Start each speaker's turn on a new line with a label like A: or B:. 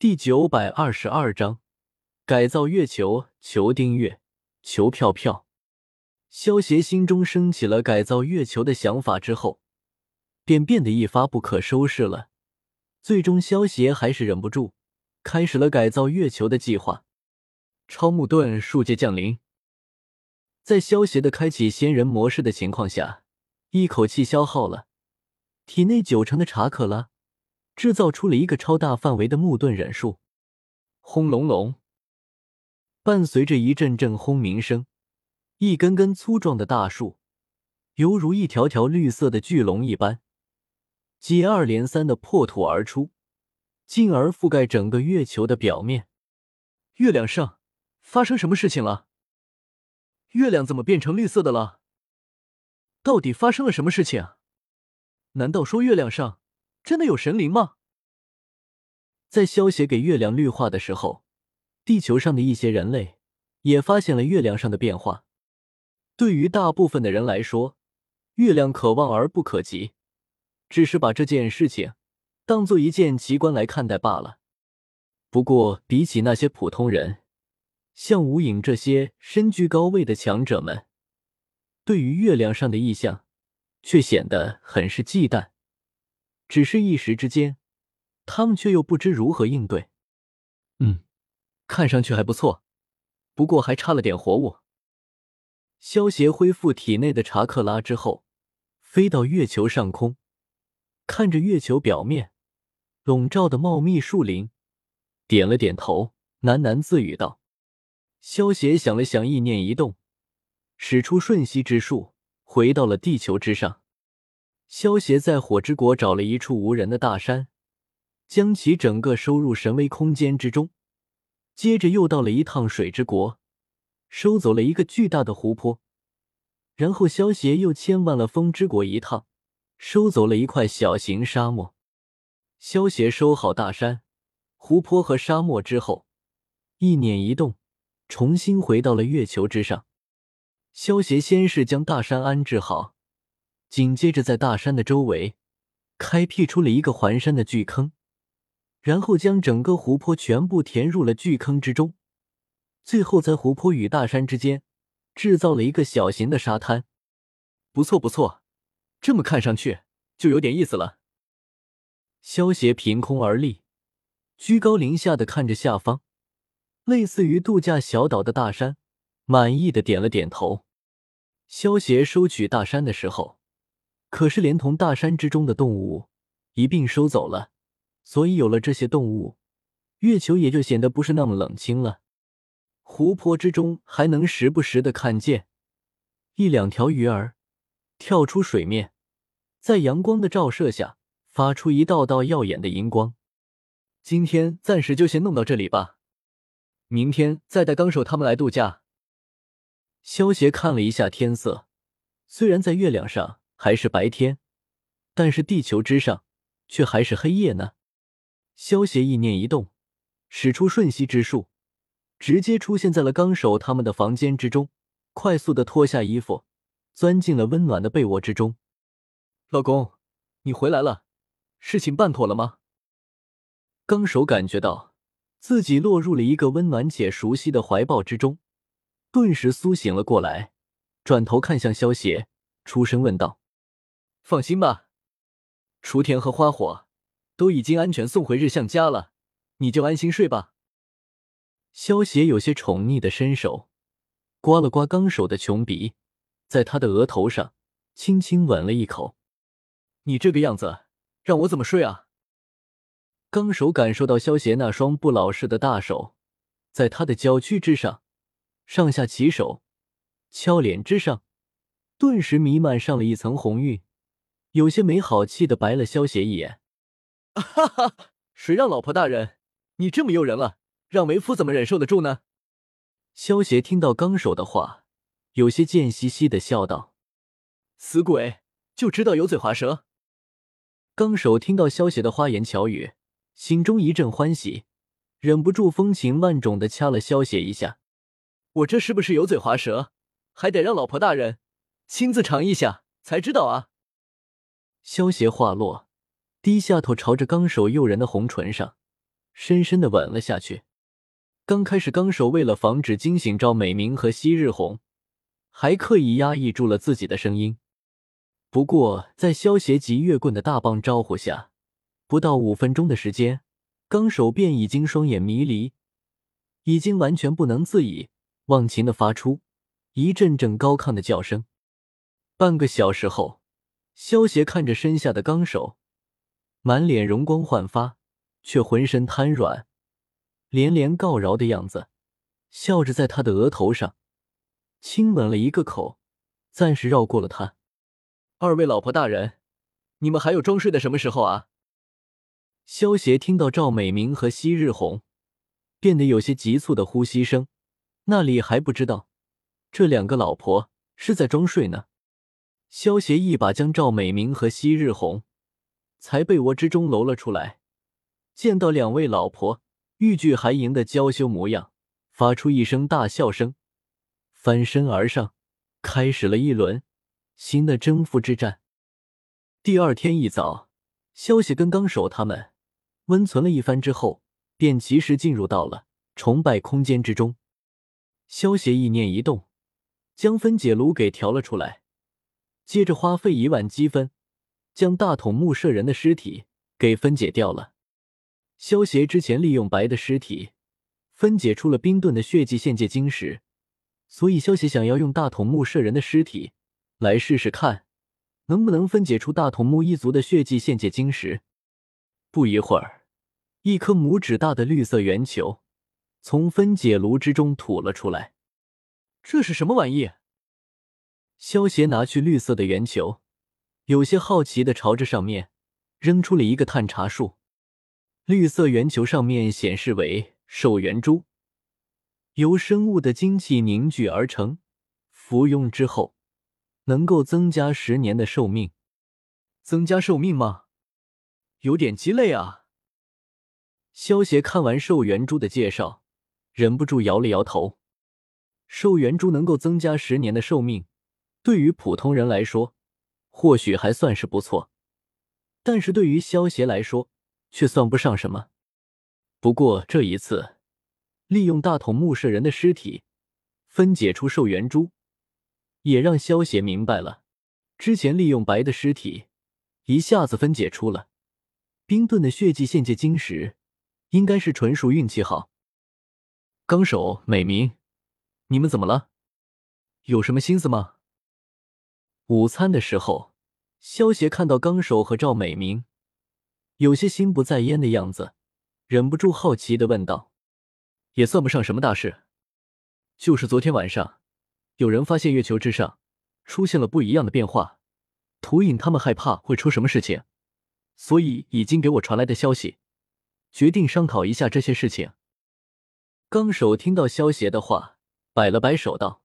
A: 第九百二十二章改造月球。求订阅，求票票。萧协心中升起了改造月球的想法之后，便变得一发不可收拾了。最终，萧协还是忍不住，开始了改造月球的计划。超木盾数界降临，在萧协的开启仙人模式的情况下，一口气消耗了体内九成的查克拉。制造出了一个超大范围的木盾忍术，轰隆隆，伴随着一阵阵轰鸣声，一根根粗壮的大树，犹如一条条绿色的巨龙一般，接二连三的破土而出，进而覆盖整个月球的表面。月亮上发生什么事情了？月亮怎么变成绿色的了？到底发生了什么事情？难道说月亮上……真的有神灵吗？在萧协给月亮绿化的时候，地球上的一些人类也发现了月亮上的变化。对于大部分的人来说，月亮可望而不可及，只是把这件事情当做一件奇观来看待罢了。不过，比起那些普通人，像无影这些身居高位的强者们，对于月亮上的异象，却显得很是忌惮。只是一时之间，他们却又不知如何应对。嗯，看上去还不错，不过还差了点活物。萧协恢复体内的查克拉之后，飞到月球上空，看着月球表面笼罩的茂密树林，点了点头，喃喃自语道：“萧协想了想，意念一动，使出瞬息之术，回到了地球之上。”萧协在火之国找了一处无人的大山，将其整个收入神威空间之中。接着又到了一趟水之国，收走了一个巨大的湖泊。然后萧协又迁往了风之国一趟，收走了一块小型沙漠。萧协收好大山、湖泊和沙漠之后，意念一动，重新回到了月球之上。萧协先是将大山安置好。紧接着，在大山的周围开辟出了一个环山的巨坑，然后将整个湖泊全部填入了巨坑之中。最后，在湖泊与大山之间制造了一个小型的沙滩。不错，不错，这么看上去就有点意思了。萧协凭空而立，居高临下的看着下方类似于度假小岛的大山，满意的点了点头。萧协收取大山的时候。可是，连同大山之中的动物一并收走了，所以有了这些动物，月球也就显得不是那么冷清了。湖泊之中还能时不时的看见一两条鱼儿跳出水面，在阳光的照射下发出一道道耀眼的银光。今天暂时就先弄到这里吧，明天再带纲手他们来度假。萧协看了一下天色，虽然在月亮上。还是白天，但是地球之上却还是黑夜呢。萧协意念一动，使出瞬息之术，直接出现在了纲手他们的房间之中，快速的脱下衣服，钻进了温暖的被窝之中。老公，你回来了，事情办妥了吗？纲手感觉到自己落入了一个温暖且熟悉的怀抱之中，顿时苏醒了过来，转头看向萧协，出声问道。放心吧，雏田和花火都已经安全送回日向家了，你就安心睡吧。萧协有些宠溺的伸手，刮了刮纲手的穷鼻，在他的额头上轻轻吻了一口。你这个样子，让我怎么睡啊？纲手感受到萧协那双不老实的大手，在他的娇躯之上上下其手，俏脸之上顿时弥漫上了一层红晕。有些没好气的白了萧协一眼，哈哈，谁让老婆大人你这么诱人了？让为夫怎么忍受得住呢？萧协听到纲手的话，有些贱兮兮的笑道：“死鬼，就知道油嘴滑舌。”纲手听到萧协的花言巧语，心中一阵欢喜，忍不住风情万种的掐了萧协一下。我这是不是油嘴滑舌？还得让老婆大人亲自尝一下才知道啊！萧协话落，低下头朝着纲手诱人的红唇上深深的吻了下去。刚开始，纲手为了防止惊醒赵美明和昔日红，还刻意压抑住了自己的声音。不过，在萧协及月棍的大棒招呼下，不到五分钟的时间，纲手便已经双眼迷离，已经完全不能自已，忘情的发出一阵阵高亢的叫声。半个小时后，萧协看着身下的纲手，满脸容光焕发，却浑身瘫软。连连告饶的样子，笑着在他的额头上亲吻了一个口，暂时绕过了他。二位老婆大人，你们还有装睡的什么时候啊？萧协听到赵美明和昔日红变得有些急促的呼吸声，那里还不知道这两个老婆是在装睡呢。萧协一把将赵美明和昔日红才被窝之中搂了出来，见到两位老婆。欲拒还迎的娇羞模样，发出一声大笑声，翻身而上，开始了一轮新的征服之战。第二天一早，萧息跟纲手他们温存了一番之后，便及时进入到了崇拜空间之中。萧协意念一动，将分解炉给调了出来，接着花费一万积分，将大筒木舍人的尸体给分解掉了。萧协之前利用白的尸体分解出了冰盾的血迹献界晶石，所以萧协想要用大筒木舍人的尸体来试试看，能不能分解出大筒木一族的血迹献界晶石。不一会儿，一颗拇指大的绿色圆球从分解炉之中吐了出来。这是什么玩意？萧协拿去绿色的圆球，有些好奇的朝着上面扔出了一个探查术。绿色圆球上面显示为寿元珠，由生物的精气凝聚而成，服用之后能够增加十年的寿命。增加寿命吗？有点鸡肋啊！萧协看完寿元珠的介绍，忍不住摇了摇头。寿元珠能够增加十年的寿命，对于普通人来说或许还算是不错，但是对于萧协来说，却算不上什么。不过这一次，利用大筒木舍人的尸体分解出寿元珠，也让萧协明白了，之前利用白的尸体一下子分解出了冰盾的血迹献界晶石，应该是纯属运气好。纲手美明，你们怎么了？有什么心思吗？午餐的时候，萧协看到纲手和赵美明。有些心不在焉的样子，忍不住好奇的问道：“也算不上什么大事，就是昨天晚上，有人发现月球之上出现了不一样的变化，图影他们害怕会出什么事情，所以已经给我传来的消息，决定商讨一下这些事情。”纲手听到萧协的话，摆了摆手道：“